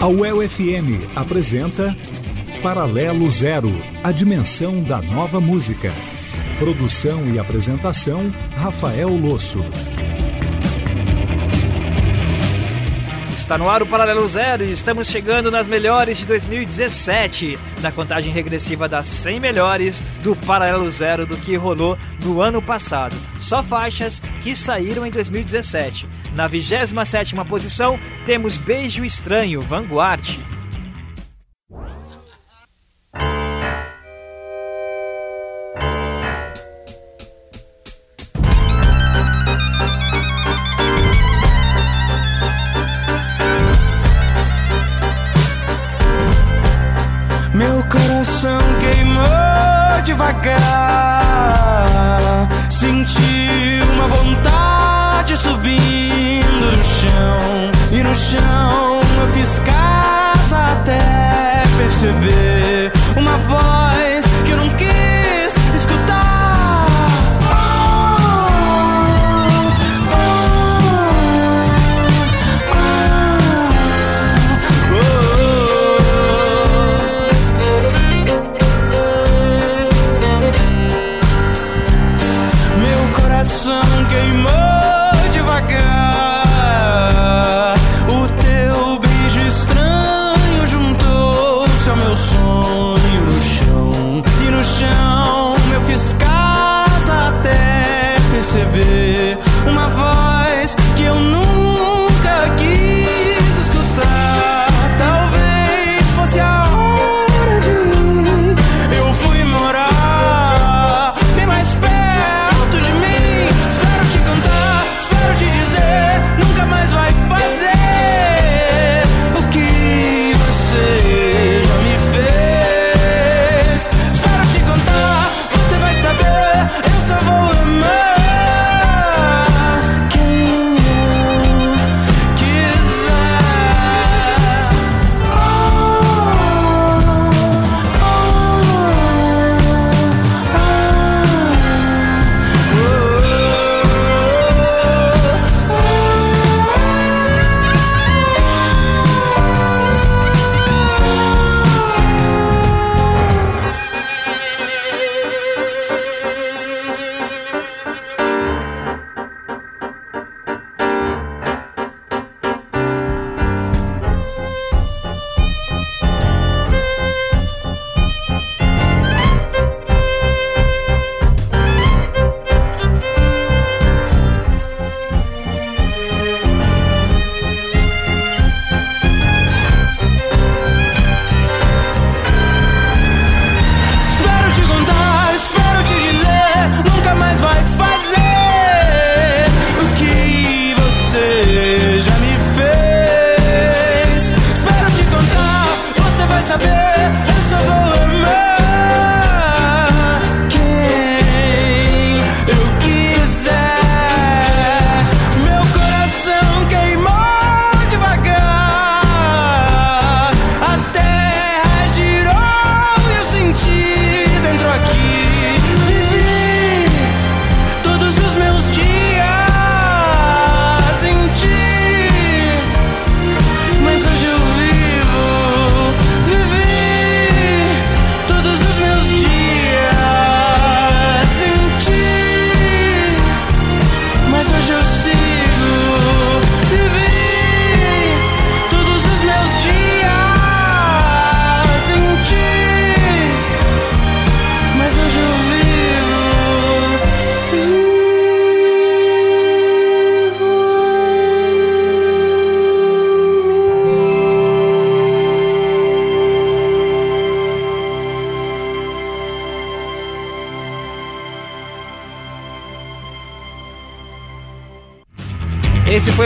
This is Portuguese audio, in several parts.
A UEL FM apresenta Paralelo Zero, a dimensão da nova música. Produção e apresentação, Rafael Losso. Está no ar o Paralelo Zero e estamos chegando nas melhores de 2017, na contagem regressiva das 100 melhores do Paralelo Zero do que rolou no ano passado. Só faixas que saíram em 2017. Na 27ª posição, temos Beijo Estranho, Vanguard.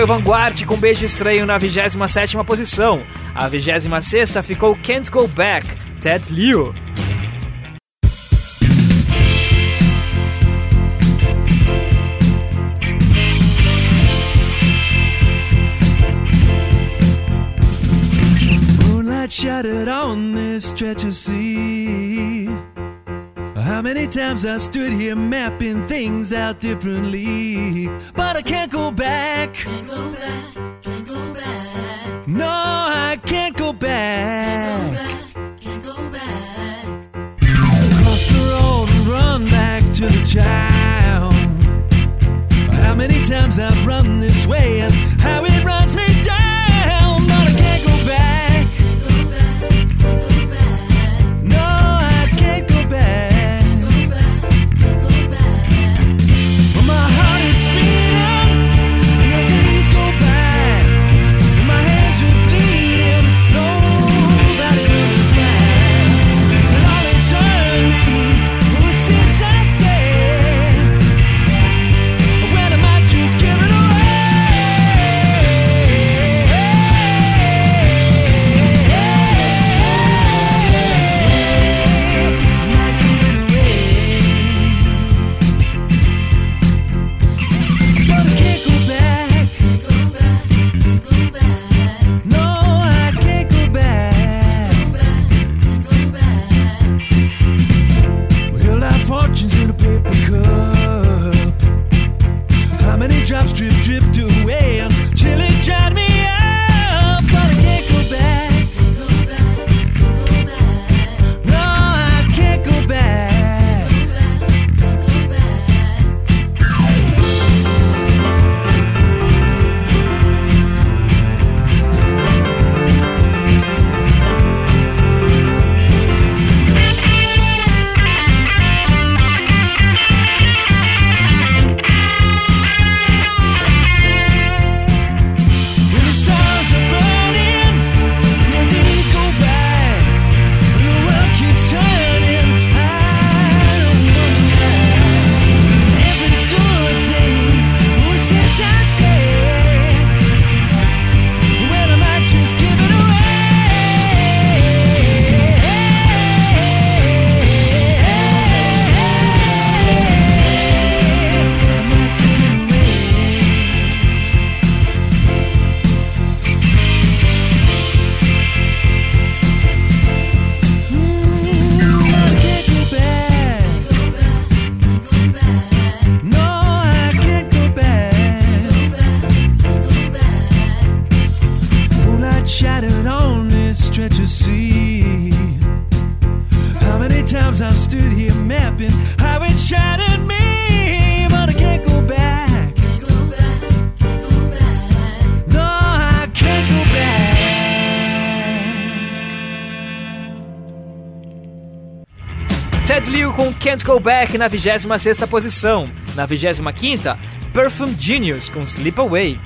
foi o Vanguard com Beijo Estranho na 27 posição. A 26 ficou Can't Go Back, Ted Liu. shattered on this sea. How many times I stood here mapping things out differently. But but I can't go back. Can't go back, can't go back. No, I can't go back. Cross the road and run back to the town. How many times I've run this way and how it runs me. Can't Go Back na 26ª posição. Na 25ª, Perfume Genius com Sleep Away.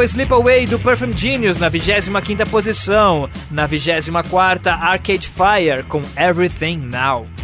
foi Slip Away do Perfume Genius na 25 posição. Na 24, Arcade Fire com Everything Now.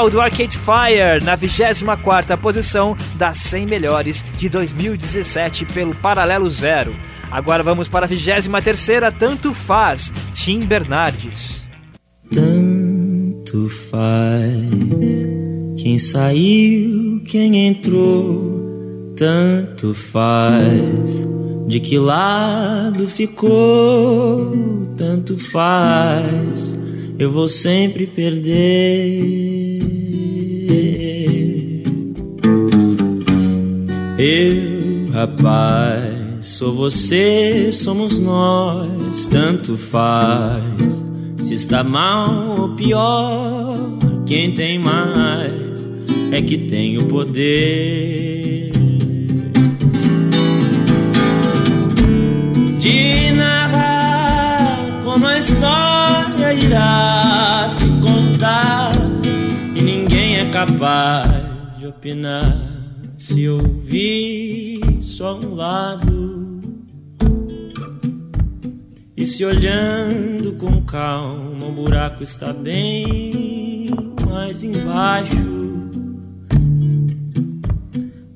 Now do Arcade Fire na 24ª posição das 100 melhores de 2017 pelo Paralelo Zero. Agora vamos para a 23ª Tanto Faz, Tim Bernardes. Tanto faz quem saiu, quem entrou, tanto faz de que lado ficou, tanto faz. Eu vou sempre perder. Eu, rapaz, sou você, somos nós, tanto faz. Se está mal ou pior, quem tem mais é que tem o poder de narrar como a história irá capaz de opinar se ouvir só um lado. E se olhando com calma, o buraco está bem mais embaixo.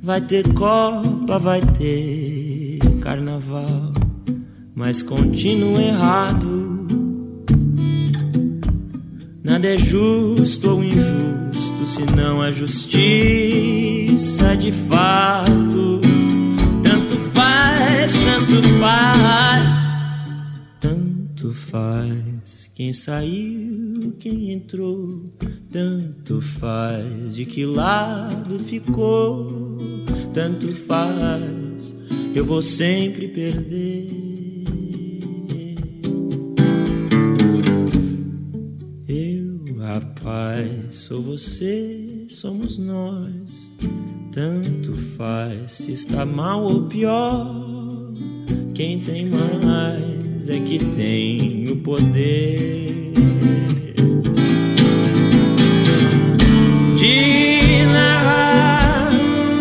Vai ter Copa, vai ter Carnaval, mas continuo errado. Nada é justo ou injusto, senão a justiça de fato. Tanto faz, tanto faz. Tanto faz quem saiu, quem entrou. Tanto faz de que lado ficou. Tanto faz, eu vou sempre perder. Rapaz, sou você, somos nós. Tanto faz se está mal ou pior. Quem tem mais é que tem o poder de narrar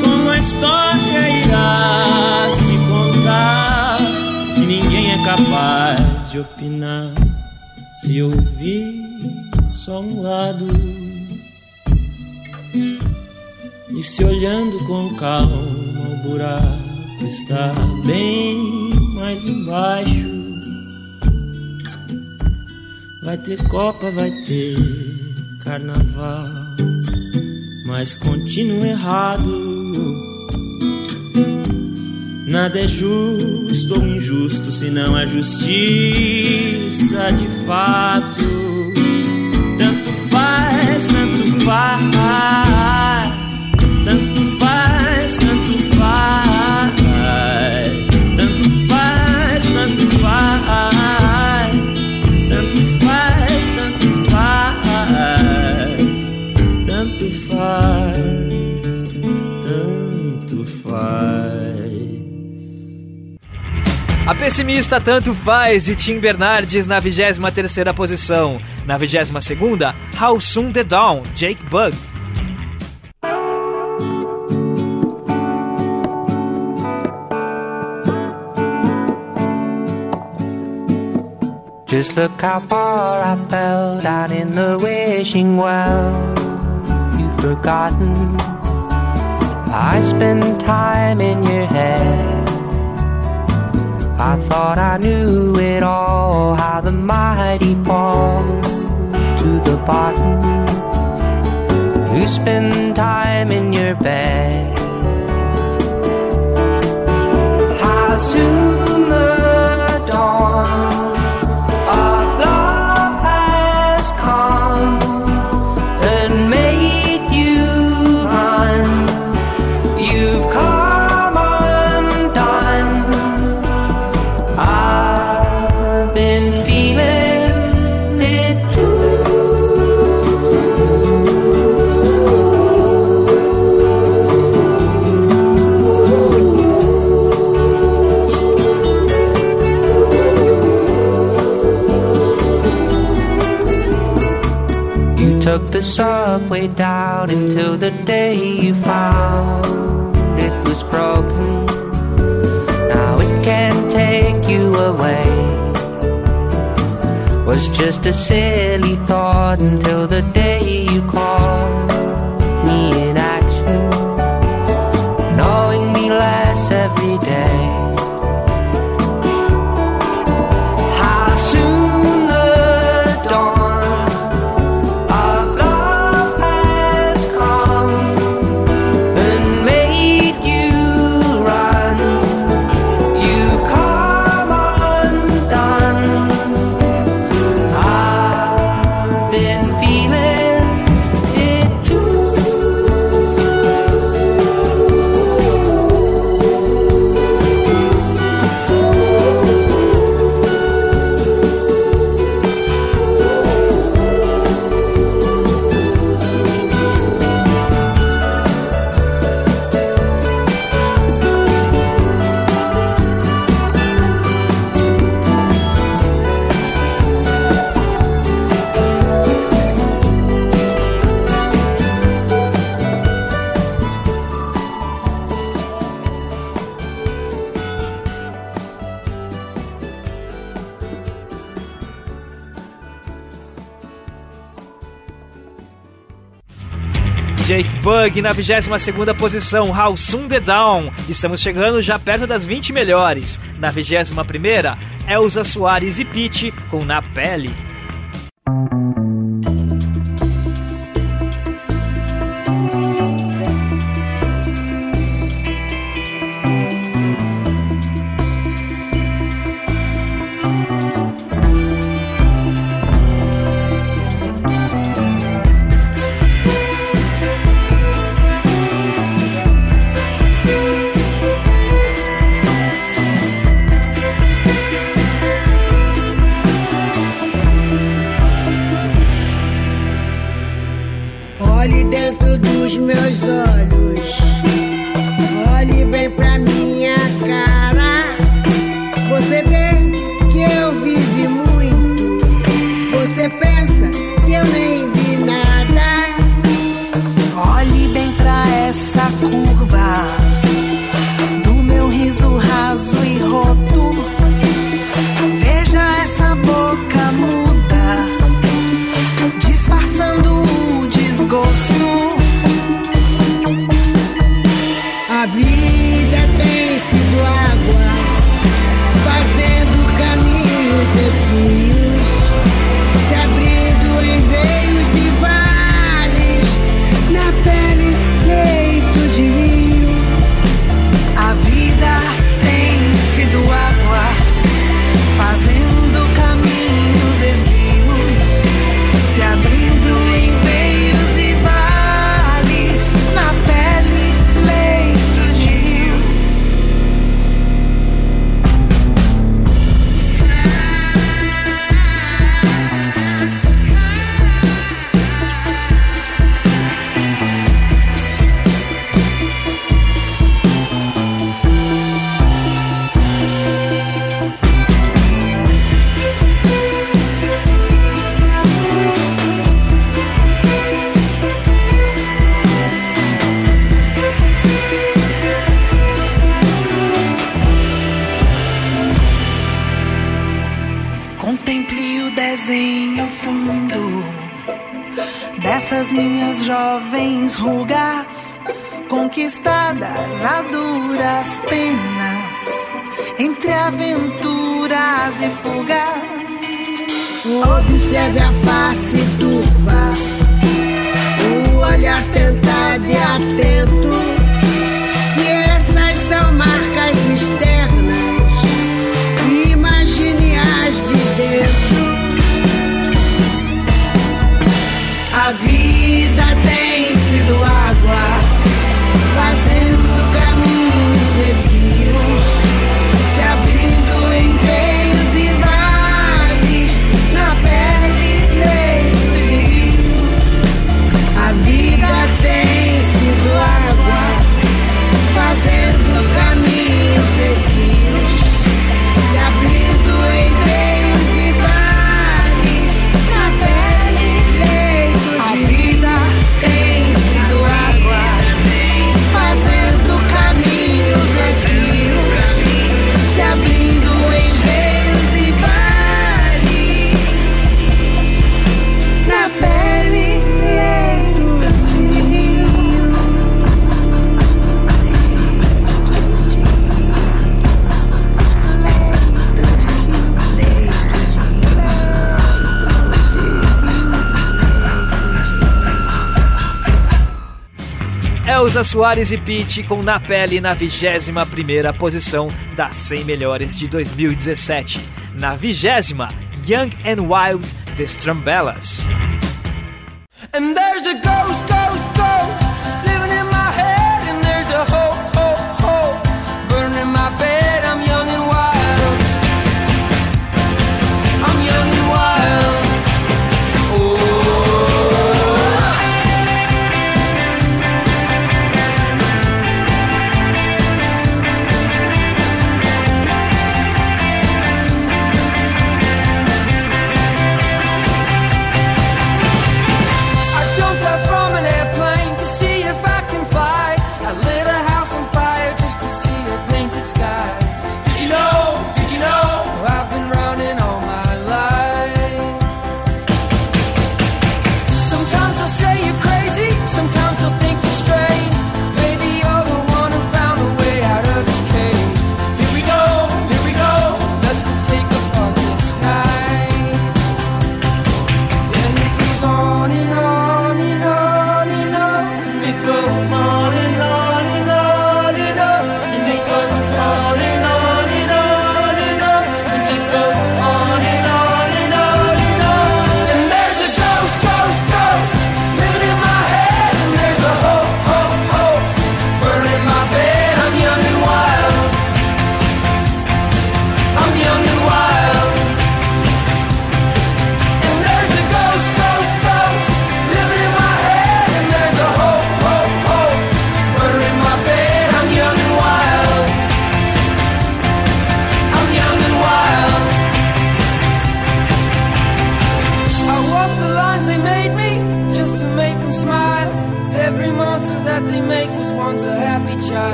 como a história irá se contar. E ninguém é capaz de opinar se ouvir só um lado. E se olhando com calma, o buraco está bem mais embaixo. Vai ter Copa, vai ter Carnaval, mas continuo errado. Nada é justo ou injusto, senão a justiça de fato. Tanto faz, tanto faz, A pessimista tanto faz de Tim Bernardes na 23ª posição. Na 22ª, How Soon the Dawn, Jake Bug. Just look how far I fell down in the wishing well. You've forgotten. I spent time in your head. I thought I knew it all, how the mighty fall to the bottom. You spend time in your bed. How soon took the subway down until the day you found it was broken. Now it can't take you away. Was just a silly thought until the day you called Bug na 22ª posição, How Soon the Down. Estamos chegando já perto das 20 melhores. Na 21ª, Elza Soares e Pete com Na Pele. Conquistadas a duras penas, entre aventuras e fugas. Observe a face turva, o olhar tentado e atento. Se essas são marcas Elza Soares e Pitt com Na Pele na 21 primeira posição das 100 melhores de 2017. Na 20 Young and Wild The Strambellas. And there's a ghost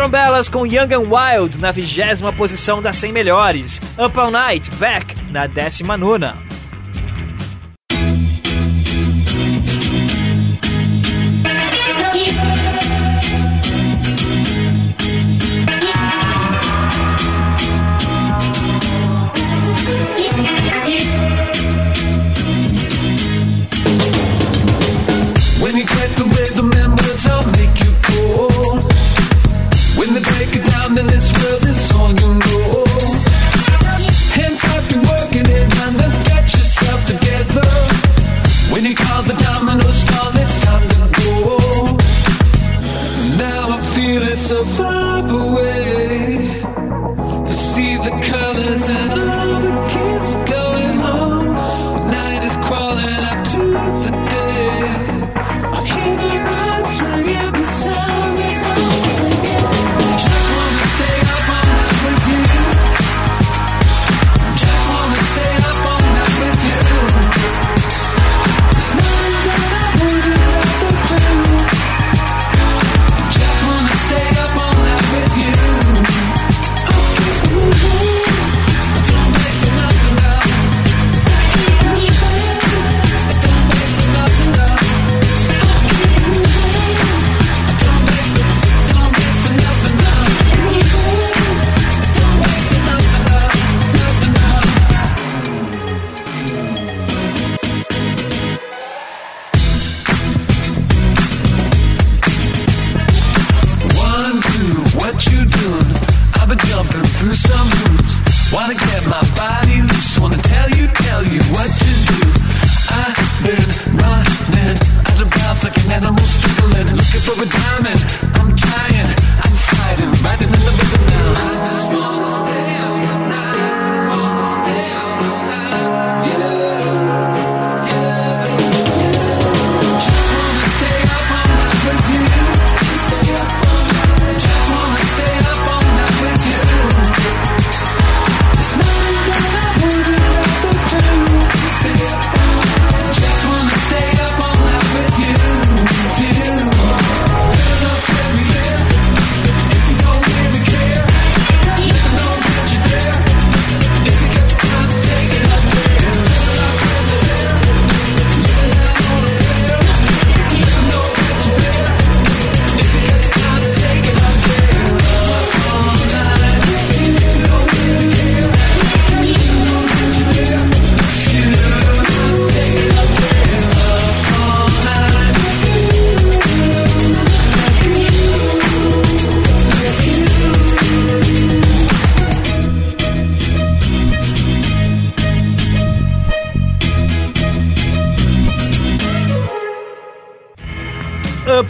Trombelas com Young and Wild na vigésima posição das 100 melhores. Up All Night, Back na 19 nona.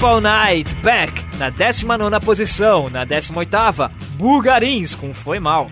Sleep All Night, Back, na 19 posição. Na 18, Bulgarins, com Foi Mal.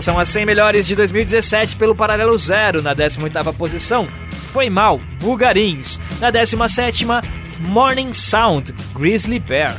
São as 100 melhores de 2017 pelo Paralelo Zero. Na 18ª posição, Foi Mal, Bulgarins. Na 17ª, Morning Sound, Grizzly Bear.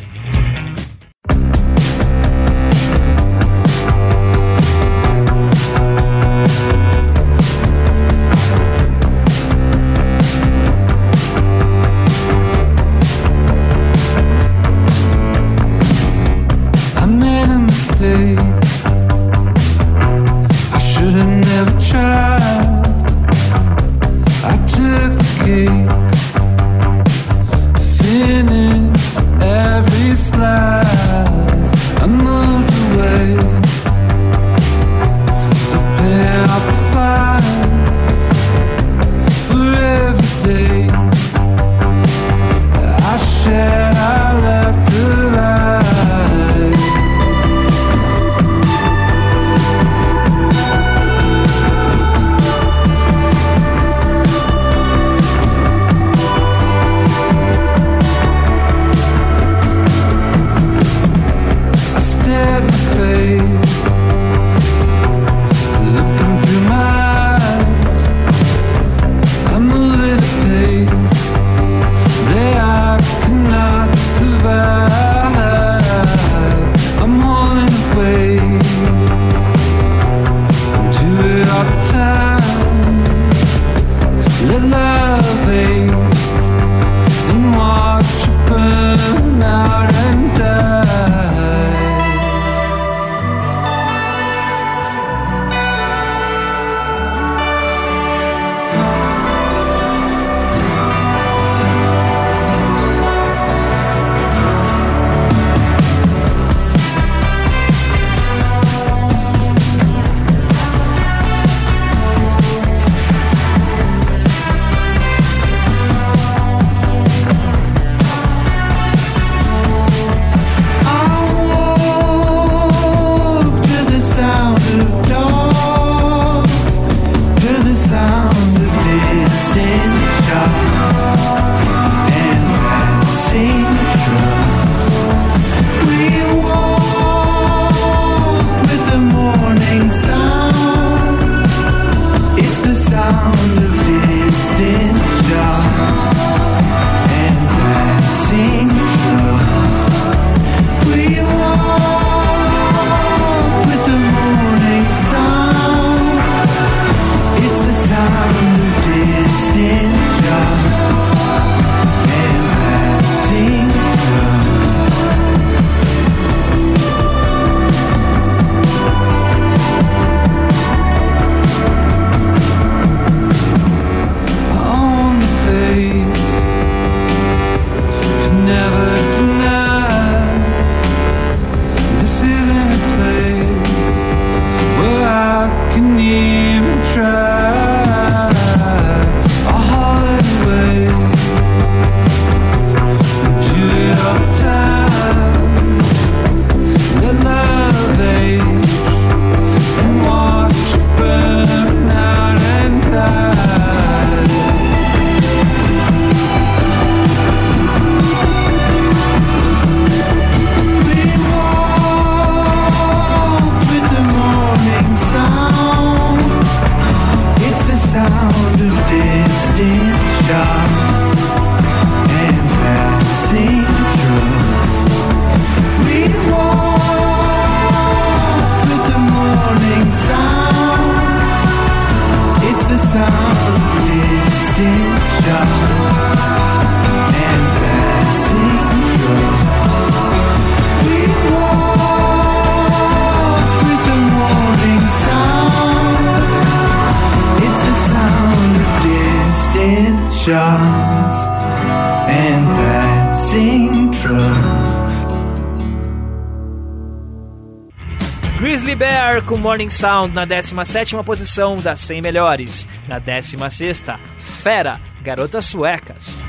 Morning Sound na 17ª posição das 100 melhores. Na 16ª, Fera, Garotas Suecas.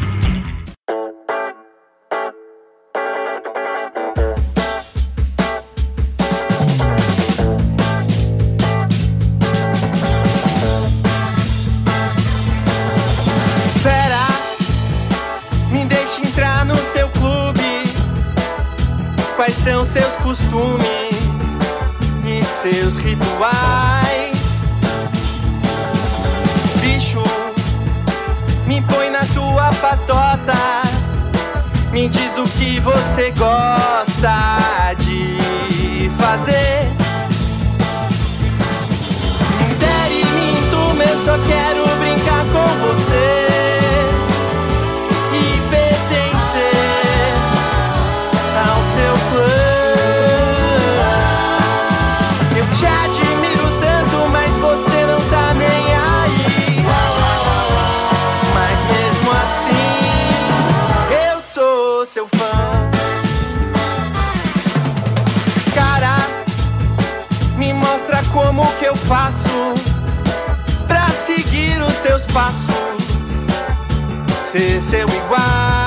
Se ser seu igual.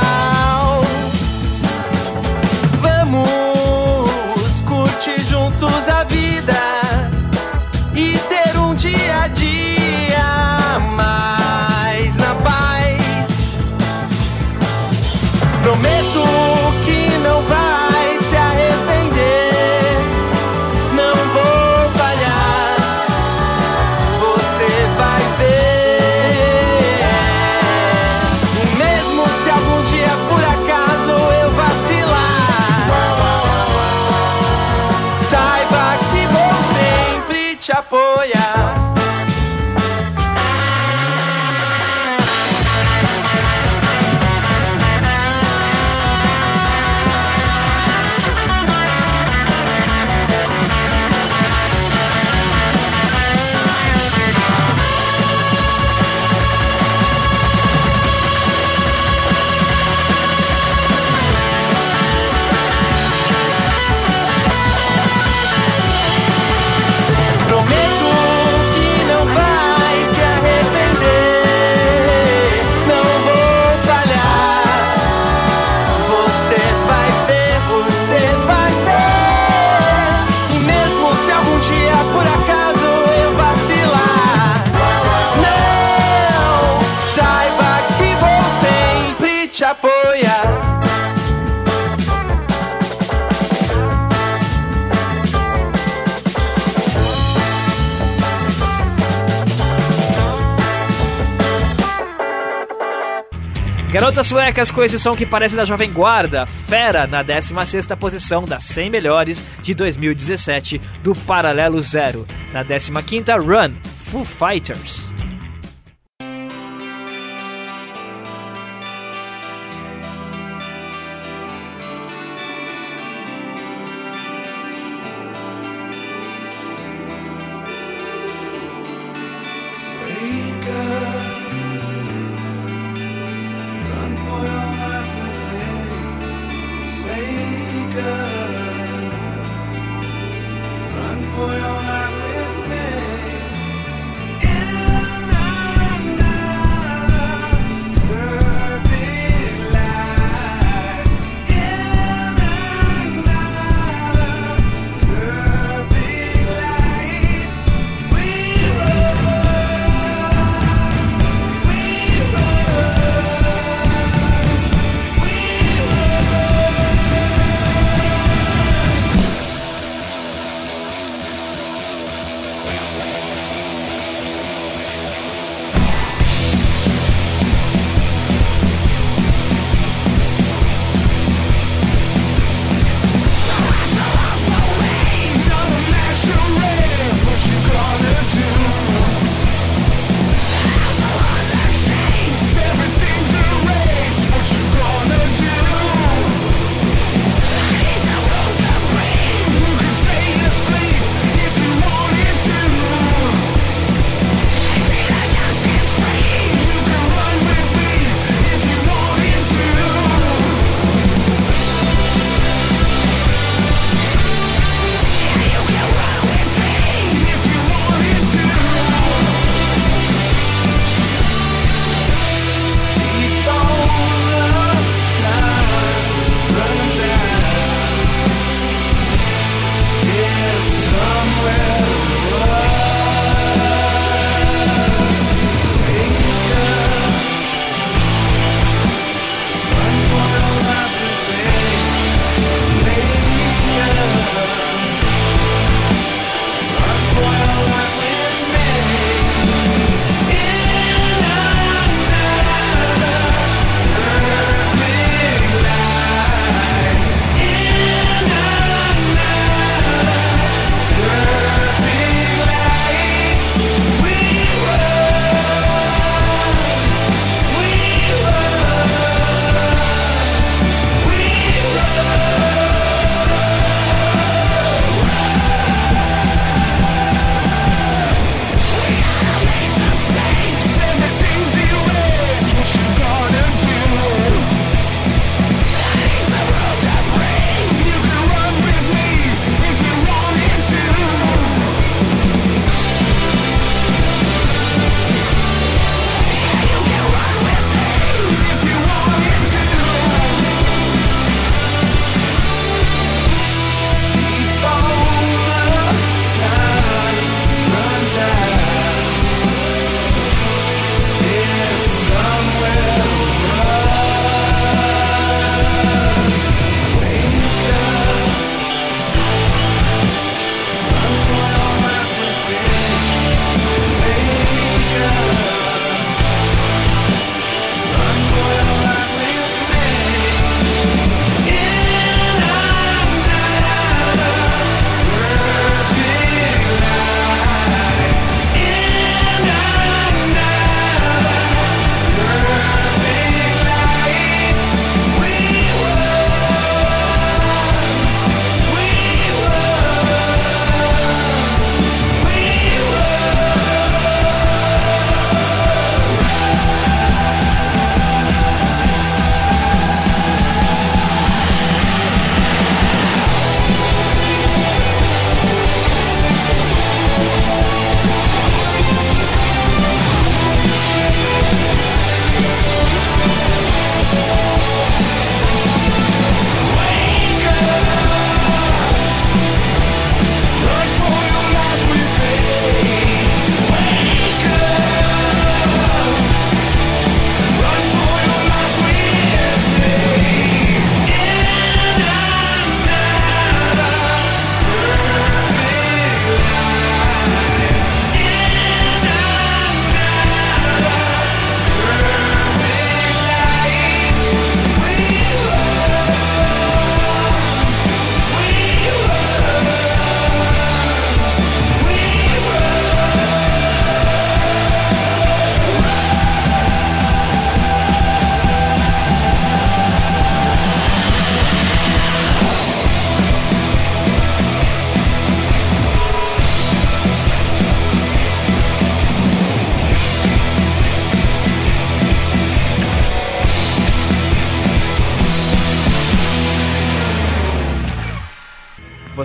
Garotas suecas com esse som que parece da Jovem Guarda, Fera, na 16 posição das 100 melhores de 2017 do Paralelo Zero. Na 15, Run, Foo Fighters.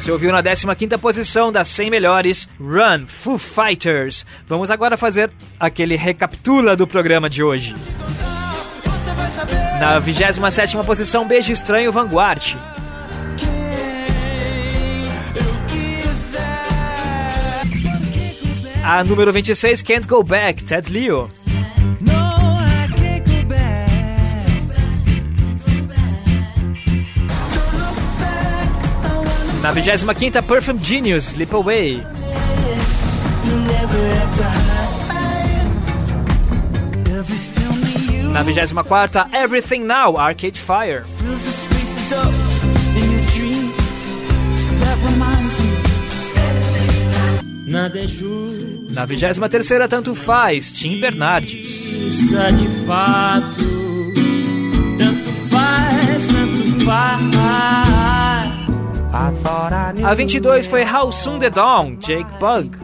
Você ouviu na 15ª posição das 100 melhores Run, Foo Fighters. Vamos agora fazer aquele recapitula do programa de hoje. Na 27ª posição, Beijo Estranho, Vanguard. A número 26, Can't Go Back, Ted Leo. Na 25ª, Perfume Genius, Slip Away. Na 24ª, Everything Now, Arcade Fire. Na 23ª, Tanto Faz, Tim Bernardes. Isso é de fato. Tanto faz, tanto faz. A 22 foi How Soon the Dawn, Jake Bug.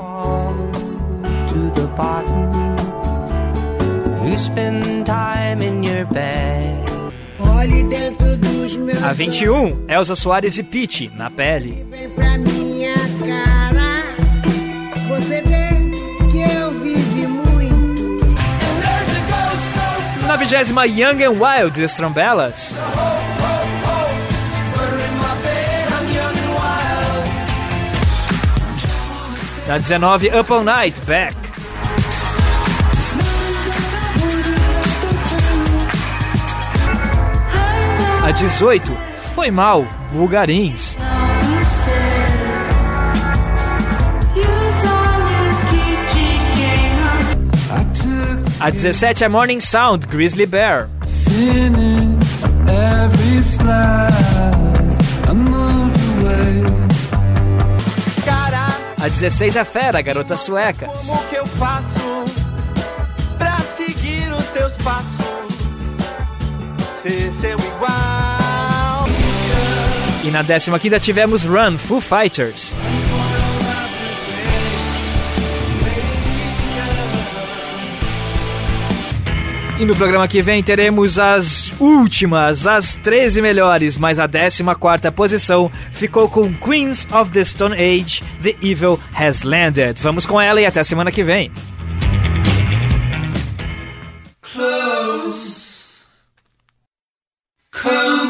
A 21, Elza Soares e Pete, Na Pele. Vem pra minha cara. Você vê que eu vivi muito. Na 20 Young and Wild, The Na 19, Up All Night, Back. A 18, Foi Mal, Bulgarins. A 17 é Morning Sound, Grizzly Bear. 16 é Fera, Garota Suecas. como que eu faço pra seguir os teus passos? Ser seu igual. E na 15 tivemos Run, Foo Fighters. E no programa que vem teremos as últimas, as 13 melhores, mas a 14 posição ficou com Queens of the Stone Age, The Evil Has Landed. Vamos com ela e até semana que vem. Close. Come